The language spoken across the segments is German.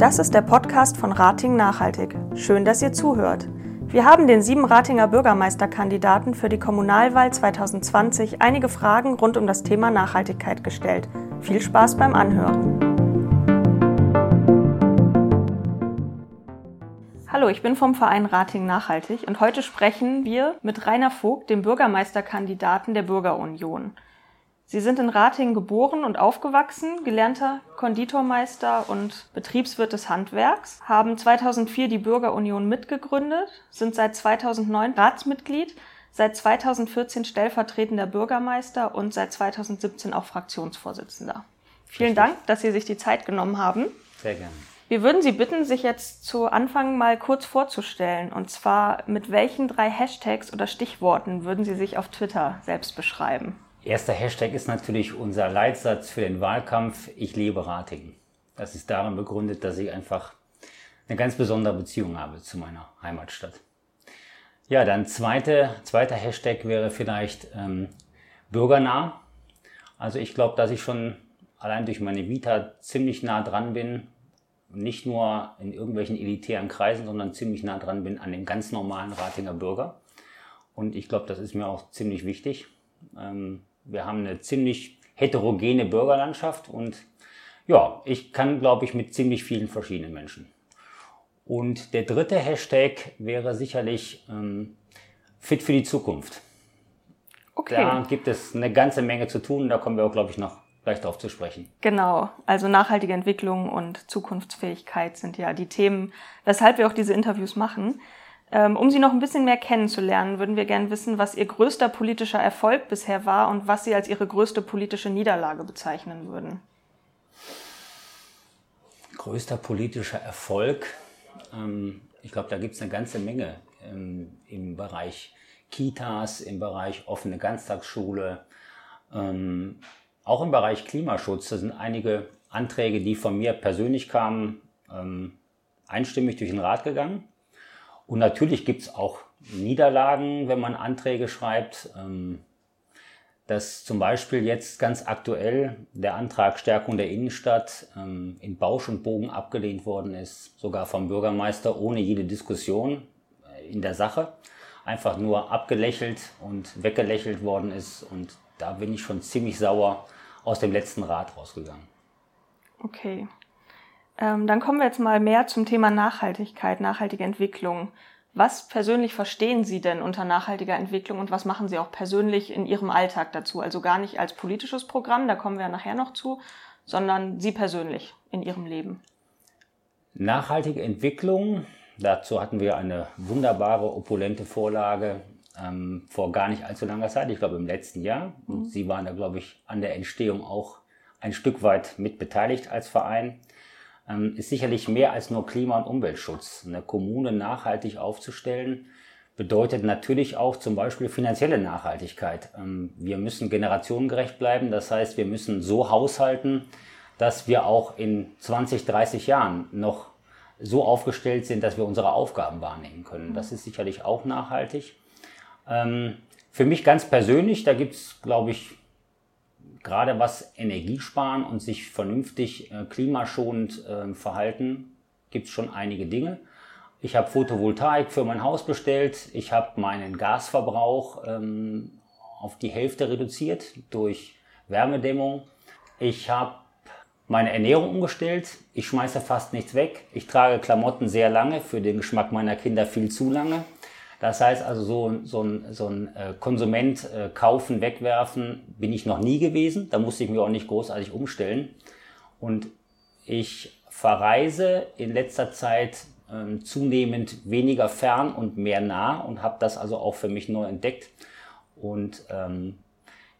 Das ist der Podcast von Rating Nachhaltig. Schön, dass ihr zuhört. Wir haben den sieben Ratinger Bürgermeisterkandidaten für die Kommunalwahl 2020 einige Fragen rund um das Thema Nachhaltigkeit gestellt. Viel Spaß beim Anhören. Hallo, ich bin vom Verein Rating Nachhaltig und heute sprechen wir mit Rainer Vogt, dem Bürgermeisterkandidaten der Bürgerunion. Sie sind in Ratingen geboren und aufgewachsen, gelernter Konditormeister und Betriebswirt des Handwerks, haben 2004 die Bürgerunion mitgegründet, sind seit 2009 Ratsmitglied, seit 2014 stellvertretender Bürgermeister und seit 2017 auch Fraktionsvorsitzender. Vielen Dank, dass Sie sich die Zeit genommen haben. Sehr gerne. Wir würden Sie bitten, sich jetzt zu Anfang mal kurz vorzustellen. Und zwar mit welchen drei Hashtags oder Stichworten würden Sie sich auf Twitter selbst beschreiben? Erster Hashtag ist natürlich unser Leitsatz für den Wahlkampf, ich lebe Ratingen. Das ist darin begründet, dass ich einfach eine ganz besondere Beziehung habe zu meiner Heimatstadt. Ja, dann zweite, zweiter Hashtag wäre vielleicht ähm, bürgernah. Also ich glaube, dass ich schon allein durch meine Vita ziemlich nah dran bin, nicht nur in irgendwelchen elitären Kreisen, sondern ziemlich nah dran bin an den ganz normalen Ratinger Bürger. Und ich glaube, das ist mir auch ziemlich wichtig. Ähm, wir haben eine ziemlich heterogene Bürgerlandschaft und ja, ich kann, glaube ich, mit ziemlich vielen verschiedenen Menschen. Und der dritte Hashtag wäre sicherlich ähm, fit für die Zukunft. Okay. Da gibt es eine ganze Menge zu tun. Da kommen wir auch, glaube ich, noch gleich darauf zu sprechen. Genau. Also nachhaltige Entwicklung und Zukunftsfähigkeit sind ja die Themen, weshalb wir auch diese Interviews machen. Ähm, um Sie noch ein bisschen mehr kennenzulernen, würden wir gerne wissen, was Ihr größter politischer Erfolg bisher war und was Sie als Ihre größte politische Niederlage bezeichnen würden. Größter politischer Erfolg. Ähm, ich glaube, da gibt es eine ganze Menge ähm, im Bereich Kitas, im Bereich offene Ganztagsschule, auch im Bereich Klimaschutz. Da sind einige Anträge, die von mir persönlich kamen, einstimmig durch den Rat gegangen. Und natürlich gibt es auch Niederlagen, wenn man Anträge schreibt. Ähm, dass zum Beispiel jetzt ganz aktuell der Antrag Stärkung der Innenstadt ähm, in Bausch und Bogen abgelehnt worden ist, sogar vom Bürgermeister ohne jede Diskussion äh, in der Sache, einfach nur abgelächelt und weggelächelt worden ist. Und da bin ich schon ziemlich sauer aus dem letzten Rat rausgegangen. Okay. Ähm, dann kommen wir jetzt mal mehr zum Thema Nachhaltigkeit, nachhaltige Entwicklung. Was persönlich verstehen Sie denn unter nachhaltiger Entwicklung und was machen Sie auch persönlich in Ihrem Alltag dazu? Also gar nicht als politisches Programm, da kommen wir ja nachher noch zu, sondern Sie persönlich in Ihrem Leben. Nachhaltige Entwicklung, dazu hatten wir eine wunderbare, opulente Vorlage ähm, vor gar nicht allzu langer Zeit, ich glaube im letzten Jahr. Und mhm. Sie waren da, glaube ich, an der Entstehung auch ein Stück weit mit beteiligt als Verein. Ähm, ist sicherlich mehr als nur Klima- und Umweltschutz. Eine Kommune nachhaltig aufzustellen, bedeutet natürlich auch zum Beispiel finanzielle Nachhaltigkeit. Ähm, wir müssen generationengerecht bleiben, das heißt, wir müssen so haushalten, dass wir auch in 20, 30 Jahren noch so aufgestellt sind, dass wir unsere Aufgaben wahrnehmen können. Das ist sicherlich auch nachhaltig. Ähm, für mich ganz persönlich, da gibt es, glaube ich, gerade was Energiesparen und sich vernünftig äh, klimaschonend äh, verhalten, gibt es schon einige Dinge. Ich habe Photovoltaik für mein Haus bestellt. Ich habe meinen Gasverbrauch ähm, auf die Hälfte reduziert durch Wärmedämmung. Ich habe meine Ernährung umgestellt. Ich schmeiße fast nichts weg. Ich trage Klamotten sehr lange, für den Geschmack meiner Kinder viel zu lange. Das heißt also, so, so ein, so ein äh, Konsument äh, kaufen, wegwerfen bin ich noch nie gewesen. Da musste ich mich auch nicht großartig umstellen. Und ich verreise in letzter Zeit ähm, zunehmend weniger fern und mehr nah und habe das also auch für mich neu entdeckt. Und ähm,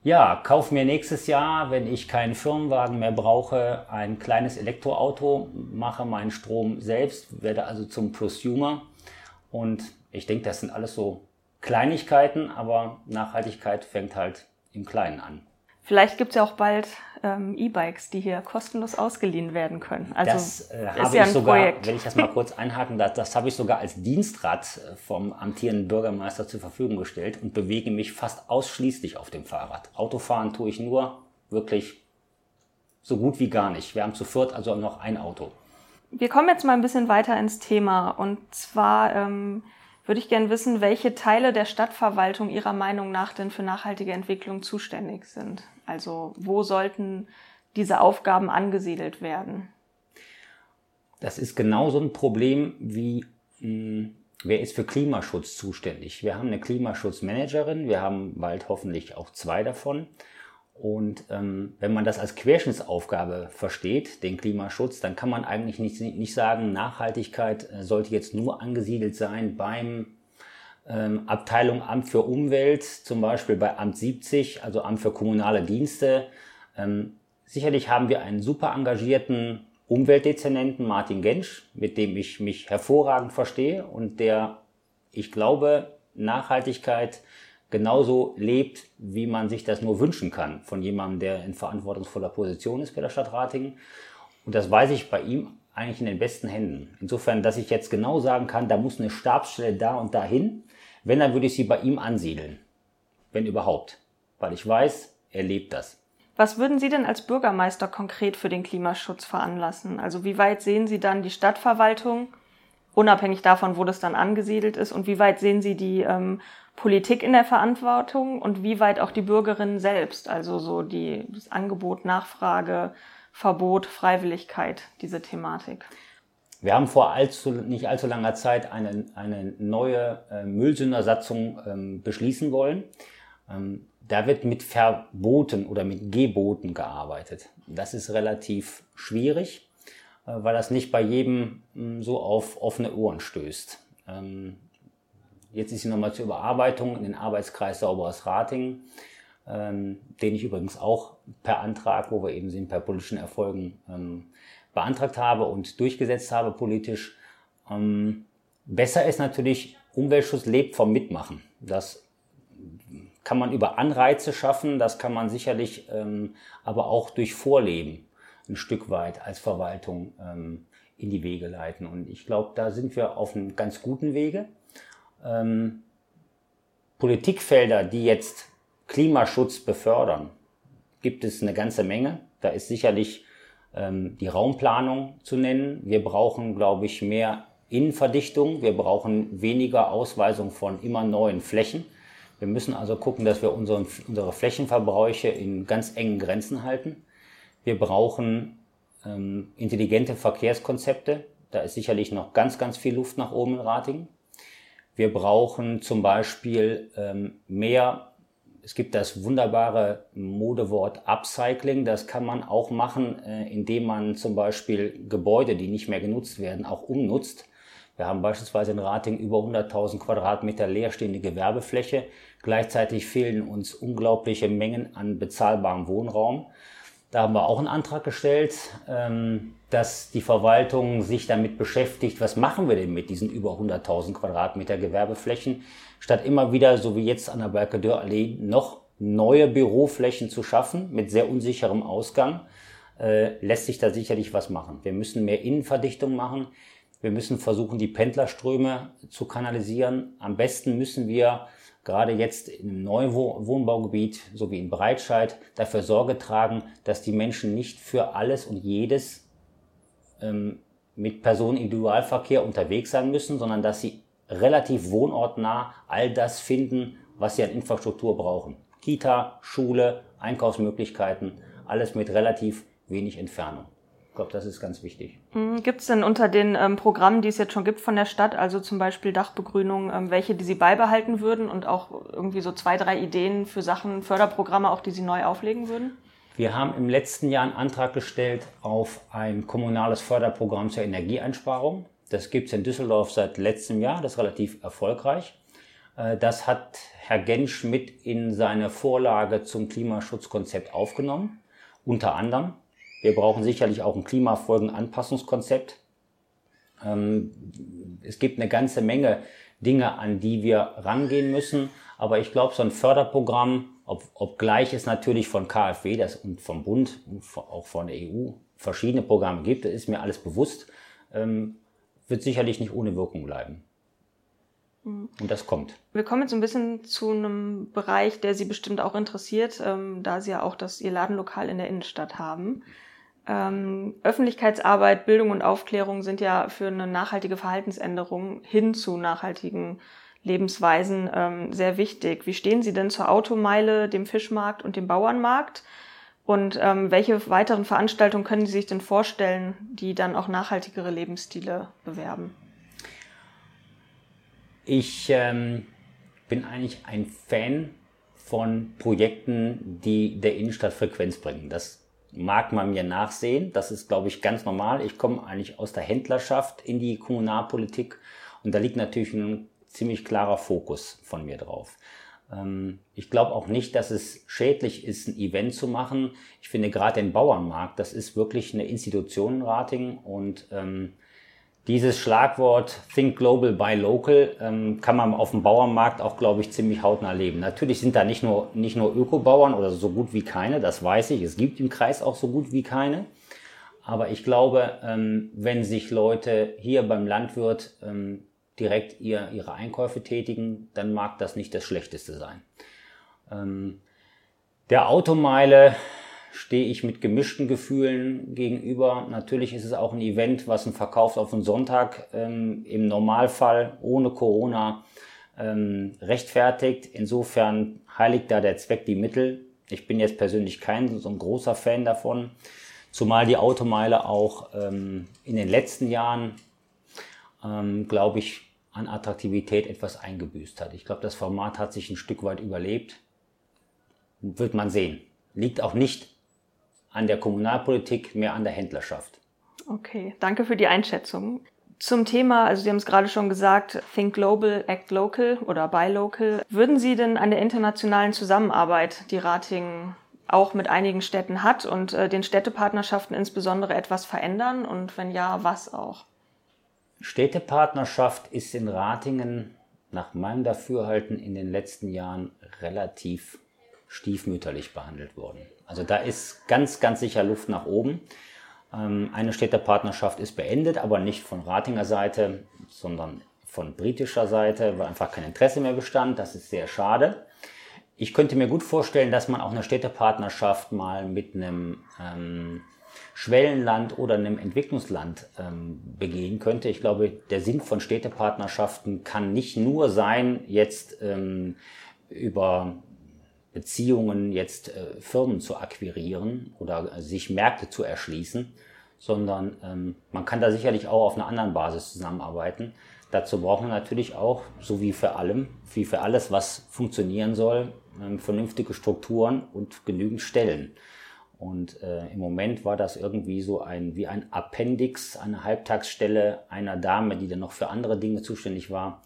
ja, kauf mir nächstes Jahr, wenn ich keinen Firmenwagen mehr brauche, ein kleines Elektroauto, mache meinen Strom selbst, werde also zum Prosumer und ich denke, das sind alles so Kleinigkeiten, aber Nachhaltigkeit fängt halt im Kleinen an. Vielleicht gibt es ja auch bald ähm, E-Bikes, die hier kostenlos ausgeliehen werden können. Also das äh, habe ja ich sogar, Projekt. wenn ich das mal kurz einhaken darf, das habe ich sogar als Dienstrad äh, vom amtierenden Bürgermeister zur Verfügung gestellt und bewege mich fast ausschließlich auf dem Fahrrad. Autofahren tue ich nur wirklich so gut wie gar nicht. Wir haben zu viert also noch ein Auto. Wir kommen jetzt mal ein bisschen weiter ins Thema. Und zwar ähm, würde ich gerne wissen, welche Teile der Stadtverwaltung Ihrer Meinung nach denn für nachhaltige Entwicklung zuständig sind. Also wo sollten diese Aufgaben angesiedelt werden? Das ist genauso ein Problem wie mh, hm, wer ist für Klimaschutz zuständig. Wir haben eine Klimaschutzmanagerin, wir haben bald hoffentlich auch zwei davon. Und ähm, wenn man das als Querschnittsaufgabe versteht, den Klimaschutz, dann kann man eigentlich nicht, nicht sagen, Nachhaltigkeit äh, sollte jetzt nur angesiedelt sein beim ähm, Abteilung Amt für Umwelt, zum Beispiel bei Amt 70, also Amt für kommunale Dienste. Ähm, sicherlich haben wir einen super engagierten Umweltdezernenten Martin Gensch, mit dem ich mich hervorragend verstehe und der, ich glaube, Nachhaltigkeit genauso lebt, wie man sich das nur wünschen kann von jemandem, der in verantwortungsvoller Position ist bei der Stadt Ratingen. Und das weiß ich bei ihm eigentlich in den besten Händen. Insofern, dass ich jetzt genau sagen kann, da muss eine Stabsstelle da und dahin. Wenn, dann würde ich sie bei ihm ansiedeln. Wenn überhaupt. Weil ich weiß, er lebt das. Was würden Sie denn als Bürgermeister konkret für den Klimaschutz veranlassen? Also wie weit sehen Sie dann die Stadtverwaltung, unabhängig davon, wo das dann angesiedelt ist, und wie weit sehen Sie die ähm, Politik in der Verantwortung und wie weit auch die Bürgerinnen selbst, also so die, das Angebot, Nachfrage, Verbot, Freiwilligkeit, diese Thematik. Wir haben vor allzu, nicht allzu langer Zeit eine, eine neue äh, Müllsündersatzung ähm, beschließen wollen. Ähm, da wird mit Verboten oder mit Geboten gearbeitet. Das ist relativ schwierig, äh, weil das nicht bei jedem hm, so auf offene Ohren stößt. Jetzt ist sie nochmal zur Überarbeitung in den Arbeitskreis Sauberes Rating, ähm, den ich übrigens auch per Antrag, wo wir eben sind, per politischen Erfolgen ähm, beantragt habe und durchgesetzt habe politisch. Ähm, besser ist natürlich, Umweltschutz lebt vom Mitmachen. Das kann man über Anreize schaffen, das kann man sicherlich ähm, aber auch durch Vorleben ein Stück weit als Verwaltung ähm, in die Wege leiten. Und ich glaube, da sind wir auf einem ganz guten Wege ähm, Politikfelder, die jetzt Klimaschutz befördern, gibt es eine ganze Menge. Da ist sicherlich ähm, die Raumplanung zu nennen. Wir brauchen, glaube ich, mehr Innenverdichtung. Wir brauchen weniger Ausweisung von immer neuen Flächen. Wir müssen also gucken, dass wir unseren, unsere Flächenverbräuche in ganz engen Grenzen halten. Wir brauchen ähm, intelligente Verkehrskonzepte. Da ist sicherlich noch ganz, ganz viel Luft nach oben in Ratingen. Wir brauchen zum Beispiel ähm, mehr, es gibt das wunderbare Modewort Upcycling, das kann man auch machen, äh, indem man zum Beispiel Gebäude, die nicht mehr genutzt werden, auch umnutzt. Wir haben beispielsweise in Rating über 100.000 Quadratmeter leerstehende Gewerbefläche. Gleichzeitig fehlen uns unglaubliche Mengen an bezahlbarem Wohnraum. Da haben wir auch einen Antrag gestellt, ähm, dass die Verwaltung sich damit beschäftigt, was machen wir denn mit diesen über 100.000 Quadratmeter Gewerbeflächen, statt immer wieder, so wie jetzt an der Berkedörallee, noch neue Büroflächen zu schaffen mit sehr unsicherem Ausgang, äh, lässt sich da sicherlich was machen. Wir müssen mehr Innenverdichtung machen. Wir müssen versuchen, die Pendlerströme zu kanalisieren. Am besten müssen wir gerade jetzt im neuen Wohnbaugebiet sowie in Breitscheid dafür Sorge tragen, dass die Menschen nicht für alles und jedes ähm, mit Personenindividualverkehr unterwegs sein müssen, sondern dass sie relativ wohnortnah all das finden, was sie an Infrastruktur brauchen. Kita, Schule, Einkaufsmöglichkeiten, alles mit relativ wenig Entfernung. Ich glaube, das ist ganz wichtig. Mhm. Gibt es denn unter den ähm, Programmen, die es jetzt schon gibt von der Stadt, also zum Beispiel Dachbegrünung, ähm, welche, die Sie beibehalten würden und auch irgendwie so zwei, drei Ideen für Sachen, Förderprogramme, auch die Sie neu auflegen würden? Wir haben im letzten Jahr einen Antrag gestellt auf ein kommunales Förderprogramm zur Energieeinsparung. Das gibt es in Düsseldorf seit letztem Jahr, das ist relativ erfolgreich. Äh, das hat Herr Gensch mit in seine Vorlage zum Klimaschutzkonzept aufgenommen, unter anderem. Wir brauchen sicherlich auch ein Klimafolgenanpassungskonzept. Ähm, es gibt eine ganze Menge Dinge, an die wir rangehen müssen. Aber ich glaube, so ein Förderprogramm, ob, obgleich es natürlich von KfW das und vom Bund und auch von der EU verschiedene Programme gibt, das ist mir alles bewusst, ähm, wird sicherlich nicht ohne Wirkung bleiben. Mhm. Und das kommt. Wir kommen jetzt ein bisschen zu einem Bereich, der Sie bestimmt auch interessiert, ähm, da Sie ja auch das Ihr Ladenlokal in der Innenstadt haben. Ähm, Öffentlichkeitsarbeit, Bildung und Aufklärung sind ja für eine nachhaltige Verhaltensänderung hin zu nachhaltigen Lebensweisen ähm, sehr wichtig. Wie stehen Sie denn zur Automeile, dem Fischmarkt und dem Bauernmarkt? Und ähm, welche weiteren Veranstaltungen können Sie sich denn vorstellen, die dann auch nachhaltigere Lebensstile bewerben? Ich ähm, bin eigentlich ein Fan von Projekten, die der Innenstadt Frequenz bringen. Das mag man mir nachsehen. Das ist, glaube ich, ganz normal. Ich komme eigentlich aus der Händlerschaft in die Kommunalpolitik und da liegt natürlich ein ziemlich klarer Fokus von mir drauf. Ähm, ich glaube auch nicht, dass es schädlich ist, ein Event zu machen. Ich finde gerade den Bauernmarkt, das ist wirklich eine Institution in Rating und ähm, dieses Schlagwort Think Global, Buy Local ähm, kann man auf dem Bauernmarkt auch, glaube ich, ziemlich hautnah leben. Natürlich sind da nicht nur, nicht nur Ökobauern oder so gut wie keine, das weiß ich. Es gibt im Kreis auch so gut wie keine. Aber ich glaube, ähm, wenn sich Leute hier beim Landwirt ähm, direkt ihr, ihre Einkäufe tätigen, dann mag das nicht das Schlechteste sein. Ähm, der Automeile stehe ich mit gemischten Gefühlen gegenüber. Natürlich ist es auch ein Event, was ein Verkauf auf den Sonntag ähm, im Normalfall ohne Corona ähm, rechtfertigt. Insofern heiligt da der Zweck die Mittel. Ich bin jetzt persönlich kein so ein großer Fan davon, zumal die Automeile auch ähm, in den letzten Jahren, ähm, glaube ich, an Attraktivität etwas eingebüßt hat. Ich glaube, das Format hat sich ein Stück weit überlebt. Wird man sehen. Liegt auch nicht an der Kommunalpolitik, mehr an der Händlerschaft. Okay, danke für die Einschätzung. Zum Thema, also Sie haben es gerade schon gesagt, Think Global, Act Local oder Buy Local. Würden Sie denn an der internationalen Zusammenarbeit, die Ratingen auch mit einigen Städten hat und äh, den Städtepartnerschaften insbesondere etwas verändern? Und wenn ja, was auch? Städtepartnerschaft ist in Ratingen nach meinem Dafürhalten in den letzten Jahren relativ stiefmütterlich behandelt worden. Also da ist ganz, ganz sicher Luft nach oben. Ähm, eine Städtepartnerschaft ist beendet, aber nicht von Ratinger Seite, sondern von britischer Seite, weil einfach kein Interesse mehr bestand. Das ist sehr schade. Ich könnte mir gut vorstellen, dass man auch eine Städtepartnerschaft mal mit einem ähm, Schwellenland oder einem Entwicklungsland ähm, begehen könnte. Ich glaube, der Sinn von Städtepartnerschaften kann nicht nur sein, jetzt ähm, über Beziehungen jetzt äh, Firmen zu akquirieren oder sich Märkte zu erschließen, sondern ähm, man kann da sicherlich auch auf einer anderen Basis zusammenarbeiten. Dazu braucht man natürlich auch, so wie für allem, wie für alles, was funktionieren soll, ähm, vernünftige Strukturen und genügend Stellen. Und äh, im Moment war das irgendwie so ein wie ein Appendix, eine Halbtagsstelle einer Dame, die dann noch für andere Dinge zuständig war.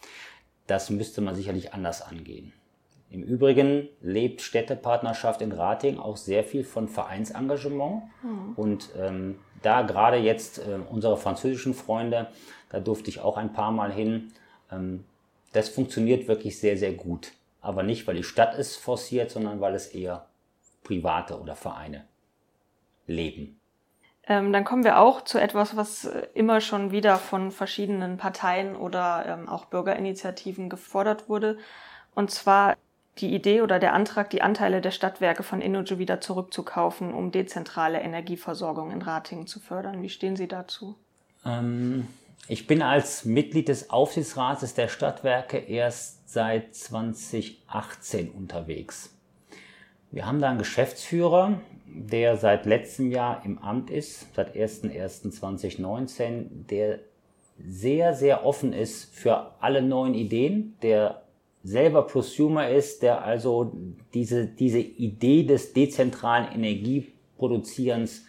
Das müsste man sicherlich anders angehen. Im Übrigen lebt Städtepartnerschaft in Rating auch sehr viel von Vereinsengagement. Mhm. Und ähm, da gerade jetzt äh, unsere französischen Freunde, da durfte ich auch ein paar Mal hin. Ähm, das funktioniert wirklich sehr, sehr gut. Aber nicht, weil die Stadt es forciert, sondern weil es eher private oder Vereine leben. Ähm, dann kommen wir auch zu etwas, was äh, immer schon wieder von verschiedenen Parteien oder ähm, auch Bürgerinitiativen gefordert wurde. Und zwar die Idee oder der Antrag, die Anteile der Stadtwerke von Innogy wieder zurückzukaufen, um dezentrale Energieversorgung in Ratingen zu fördern. Wie stehen Sie dazu? Ähm, ich bin als Mitglied des Aufsichtsrates der Stadtwerke erst seit 2018 unterwegs. Wir haben da einen Geschäftsführer, der seit letztem Jahr im Amt ist, seit 01.01.2019, der sehr, sehr offen ist für alle neuen Ideen, der selber Prosumer ist, der also diese, diese Idee des dezentralen Energieproduzierens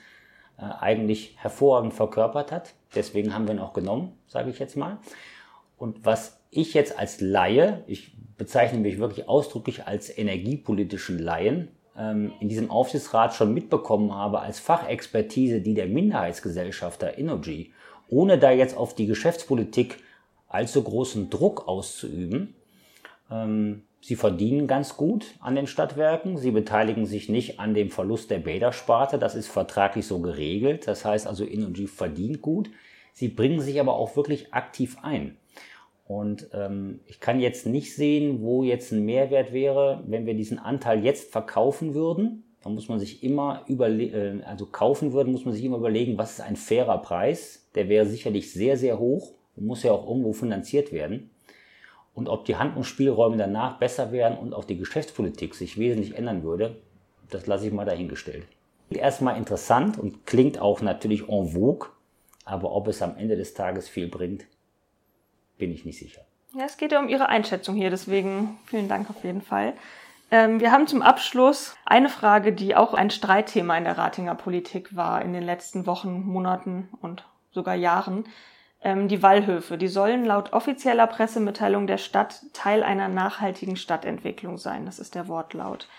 äh, eigentlich hervorragend verkörpert hat. Deswegen haben wir ihn auch genommen, sage ich jetzt mal. Und was ich jetzt als Laie, ich bezeichne mich wirklich ausdrücklich als energiepolitischen Laien, ähm, in diesem Aufsichtsrat schon mitbekommen habe als Fachexpertise, die der Minderheitsgesellschafter Innogy, ohne da jetzt auf die Geschäftspolitik allzu großen Druck auszuüben, Sie verdienen ganz gut an den Stadtwerken. Sie beteiligen sich nicht an dem Verlust der Bädersparte. Das ist vertraglich so geregelt. Das heißt also, Innogy verdient gut. Sie bringen sich aber auch wirklich aktiv ein. Und ähm, ich kann jetzt nicht sehen, wo jetzt ein Mehrwert wäre, wenn wir diesen Anteil jetzt verkaufen würden. da muss man sich immer überlegen, äh, also kaufen würde, muss man sich immer überlegen, was ist ein fairer Preis? Der wäre sicherlich sehr, sehr hoch und muss ja auch irgendwo finanziert werden. Und ob die Handlungsspielräume danach besser werden und auch die Geschäftspolitik sich wesentlich ändern würde, das lasse ich mal dahingestellt. Erstmal interessant und klingt auch natürlich en vogue, aber ob es am Ende des Tages viel bringt, bin ich nicht sicher. Ja, es geht ja um Ihre Einschätzung hier, deswegen vielen Dank auf jeden Fall. Ähm, wir haben zum Abschluss eine Frage, die auch ein Streitthema in der Ratinger Politik war in den letzten Wochen, Monaten und sogar Jahren. Ähm, die Wallhöfe, die sollen laut offizieller Pressemitteilung der Stadt Teil einer nachhaltigen Stadtentwicklung sein. Das ist der Wortlaut.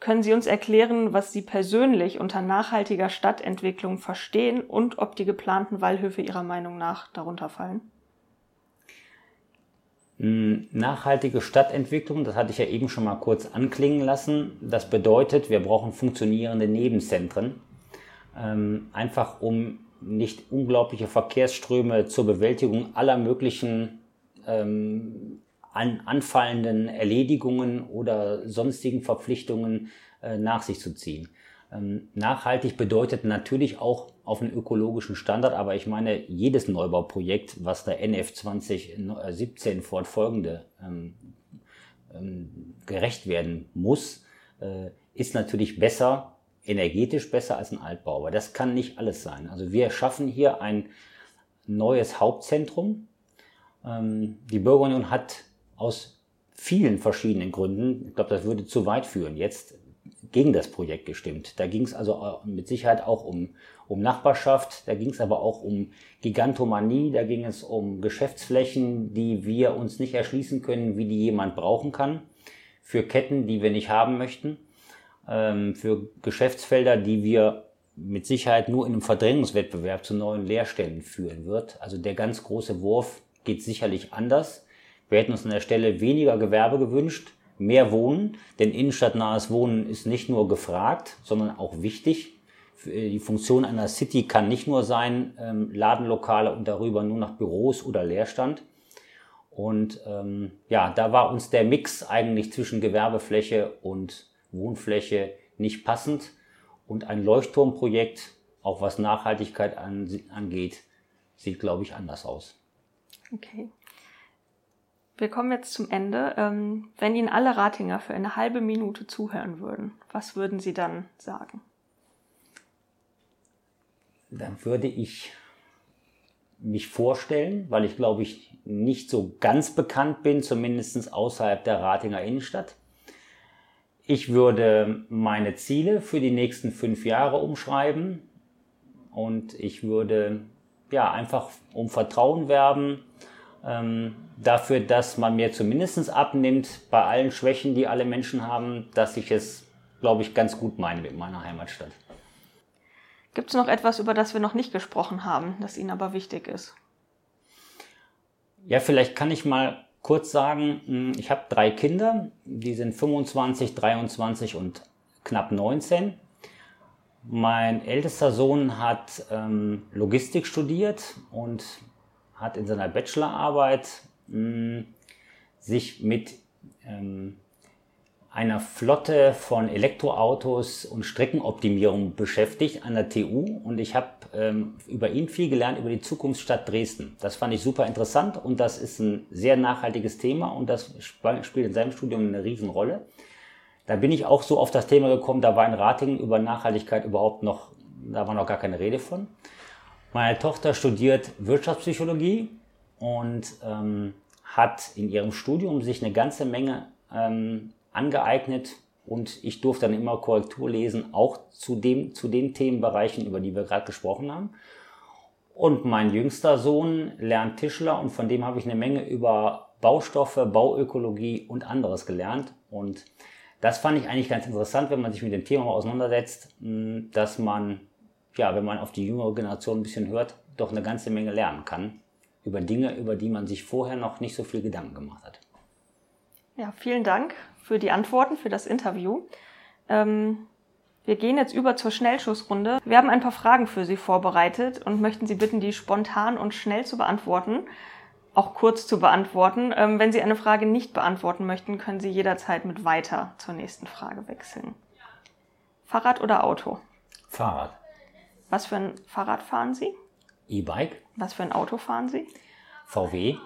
Können Sie uns erklären, was Sie persönlich unter nachhaltiger Stadtentwicklung verstehen und ob die geplanten Wallhöfe Ihrer Meinung nach darunter fallen? Hm, nachhaltige Stadtentwicklung, das hatte ich ja eben schon mal kurz anklingen lassen. Das bedeutet, wir brauchen funktionierende Nebenzentren, ähm, einfach um nicht unglaubliche Verkehrsströme zur Bewältigung aller möglichen ähm, anfallenden Erledigungen oder sonstigen Verpflichtungen äh, nach sich zu ziehen. Ähm, nachhaltig bedeutet natürlich auch auf einen ökologischen Standard, aber ich meine, jedes Neubauprojekt, was der NF 2017 fortfolgende ähm, ähm, gerecht werden muss, äh, ist natürlich besser, energetisch besser als ein Altbau. Aber das kann nicht alles sein. Also wir schaffen hier ein neues Hauptzentrum. Ähm, die Bürgerunion hat aus vielen verschiedenen Gründen, ich glaube, das würde zu weit führen, jetzt gegen das Projekt gestimmt. Da ging es also mit Sicherheit auch um, um Nachbarschaft, da ging es aber auch um Gigantomanie, da ging es um Geschäftsflächen, die wir uns nicht erschließen können, wie die jemand brauchen kann, für Ketten, die wir nicht haben möchten, ähm, für Geschäftsfelder, die wir mit Sicherheit nur in einem Verdrängungswettbewerb zu neuen Leerstellen führen wird. Also der ganz große Wurf geht sicherlich anders. Wir hätten uns an der Stelle weniger Gewerbe gewünscht, mehr Wohnen, denn innenstadtnahes Wohnen ist nicht nur gefragt, sondern auch wichtig. Äh, die Funktion einer City kann nicht nur sein, ähm, Ladenlokale und darüber nur nach Büros oder Leerstand. Und ähm, ja, da war uns der Mix eigentlich zwischen Gewerbefläche und Wohnfläche nicht passend. Und ein Leuchtturmprojekt, auch was Nachhaltigkeit angeht, sieht, glaube ich, anders aus. Okay. Wir kommen jetzt zum Ende. Ähm, wenn Ihnen alle Ratinger für eine halbe Minute zuhören würden, was würden Sie dann sagen? Dann würde ich mich vorstellen, weil ich glaube ich nicht so ganz bekannt bin, zumindest außerhalb der Ratinger Innenstadt. Ich würde meine Ziele für die nächsten fünf Jahre umschreiben und ich würde ja einfach um Vertrauen werben, ähm, dafür, dass man mir zumindest abnimmt, bei allen Schwächen, die alle Menschen haben, dass ich es, glaube ich, ganz gut meine mit meiner Heimatstadt. Gibt es noch etwas, über das wir noch nicht gesprochen haben, das Ihnen aber wichtig ist? Ja, vielleicht kann ich mal kurz sagen, hm, ich habe drei Kinder, die sind 25, 23 und knapp 19. Mein ältester Sohn hat ähm, Logistik studiert und hat in seiner Bachelorarbeit mh, hm, sich mit ähm, einer Flotte von Elektroautos und Streckenoptimierung beschäftigt an der TU und ich habe ähm, über ihn viel gelernt über die Zukunftsstadt Dresden. Das fand ich super interessant und das ist ein sehr nachhaltiges Thema und das spielt in seinem Studium eine Riesenrolle. Da bin ich auch so auf das Thema gekommen, da war in Ratingen über Nachhaltigkeit überhaupt noch, da war noch gar keine Rede von. Meine Tochter studiert Wirtschaftspsychologie und ähm, hat in ihrem Studium sich eine ganze Menge ähm, angeeignet und ich durfte dann immer Korrektur lesen, auch zu, dem, zu den Themenbereichen, über die wir gerade gesprochen haben. Und mein jüngster Sohn lernt Tischler und von dem habe ich eine Menge über Baustoffe, Bauökologie und anderes gelernt. Und das fand ich eigentlich ganz interessant, wenn man sich mit dem Thema auseinandersetzt, dass man ja, wenn man auf die jüngere Generation ein bisschen hört, doch eine ganze Menge lernen kann über Dinge, über die man sich vorher noch nicht so viel Gedanken gemacht hat. Ja, vielen Dank für die Antworten, für das Interview. Ähm, wir gehen jetzt über zur Schnellschussrunde. Wir haben ein paar Fragen für Sie vorbereitet und möchten Sie bitten, die spontan und schnell zu beantworten, auch kurz zu beantworten. Ähm, wenn Sie eine Frage nicht beantworten möchten, können Sie jederzeit mit weiter zur nächsten Frage wechseln. Fahrrad oder Auto? Fahrrad. Was für ein Fahrrad fahren Sie? E-Bike. Was für ein Auto fahren Sie? VW.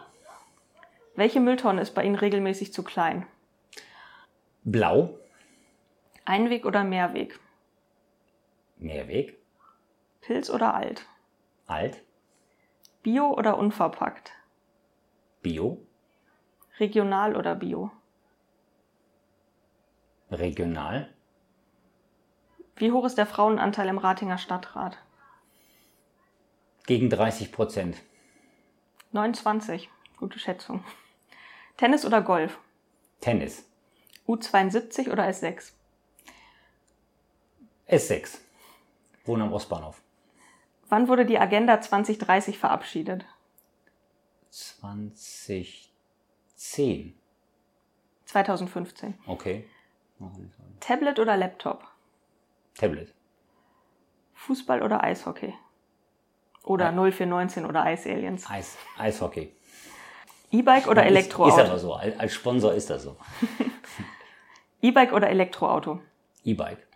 Welche Mülltonne ist bei Ihnen regelmäßig zu klein? Blau. Einweg oder Mehrweg? Mehrweg. Pilz oder alt? Alt. Bio oder unverpackt? Bio. Regional oder Bio? Regional. Wie hoch ist der Frauenanteil im Ratinger Stadtrat? Gegen 30 Prozent. 29. Gute Schätzung. Tennis oder Golf? Tennis. U72 oder S6? S6. Wohnen am Ostbahnhof. Wann wurde die Agenda 2030 verabschiedet? 2010. 2015. Okay. Tablet oder Laptop? Tablet. Fußball oder Eishockey? Oder Ja. 0419 oder Ice Aliens? Eis, Eishockey. E-Bike oder Ist- Elektroauto? Ist aber so. Als Sponsor ist das so. E-Bike oder Elektroauto? E-Bike.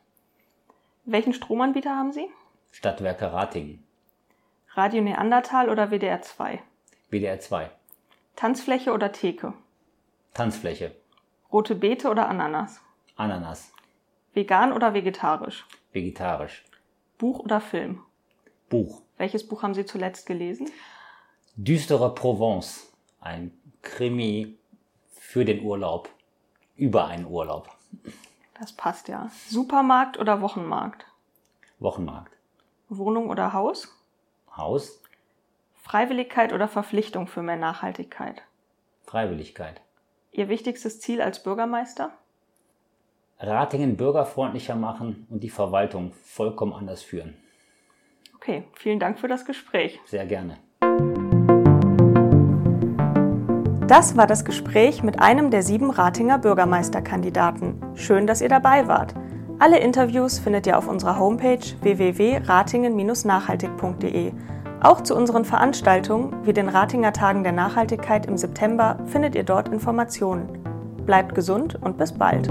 Welchen Stromanbieter haben Sie? Stadtwerke Ratingen. Radio Neandertal oder WDR 2? WDR 2. Tanzfläche oder Theke? Tanzfläche. Rote Beete oder Ananas? Ananas. Vegan oder vegetarisch? Vegetarisch. Buch oder Film? Buch. Welches Buch haben Sie zuletzt gelesen? Düstere Provence. Ein Krimi für den Urlaub. Über einen Urlaub. Das passt ja. Supermarkt oder Wochenmarkt? Wochenmarkt. Wohnung oder Haus? Haus. Freiwilligkeit oder Verpflichtung für mehr Nachhaltigkeit? Freiwilligkeit. Ihr wichtigstes Ziel als Bürgermeister? Ratingen bürgerfreundlicher machen und die Verwaltung vollkommen anders führen. Okay, vielen Dank für das Gespräch. Sehr gerne. Das war das Gespräch mit einem der sieben Ratinger Bürgermeisterkandidaten. Schön, dass ihr dabei wart. Alle Interviews findet ihr auf unserer Homepage www.ratingen-nachhaltig.de. Auch zu unseren Veranstaltungen wie den Ratinger Tagen der Nachhaltigkeit im September findet ihr dort Informationen. Bleibt gesund und bis bald.